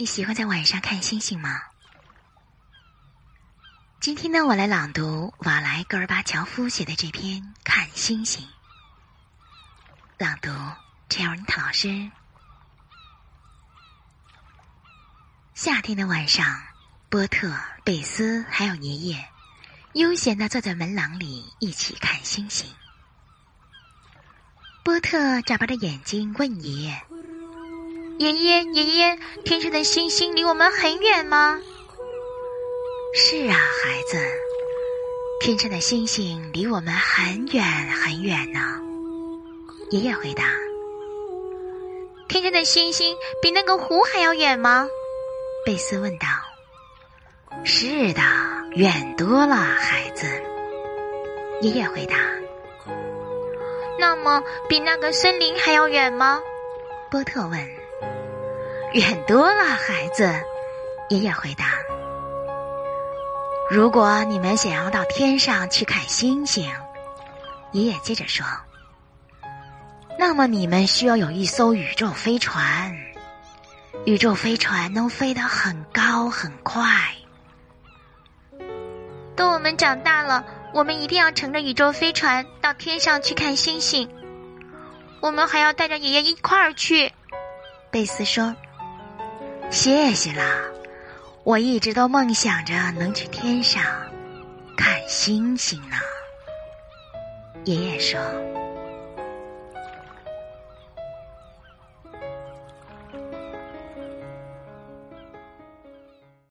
你喜欢在晚上看星星吗？今天呢，我来朗读瓦莱·戈尔巴乔夫写的这篇《看星星》。朗读 c h e r n t 老师。夏天的晚上，波特、贝斯还有爷爷，悠闲的坐在门廊里一起看星星。波特眨巴着眼睛问爷爷：“爷爷，爷爷，天上的星星离我们很远吗？”“是啊，孩子，天上的星星离我们很远很远呢。”爷爷回答。“天上的星星比那个湖还要远吗？”贝斯问道。“是的，远多了，孩子。”爷爷回答。那么，比那个森林还要远吗？波特问。远多了，孩子。爷爷回答。如果你们想要到天上去看星星，爷爷接着说，那么你们需要有一艘宇宙飞船。宇宙飞船能飞得很高很快。等我们长大了。我们一定要乘着宇宙飞船到天上去看星星。我们还要带着爷爷一块儿去。贝斯说：“谢谢啦，我一直都梦想着能去天上看星星呢。”爷爷说。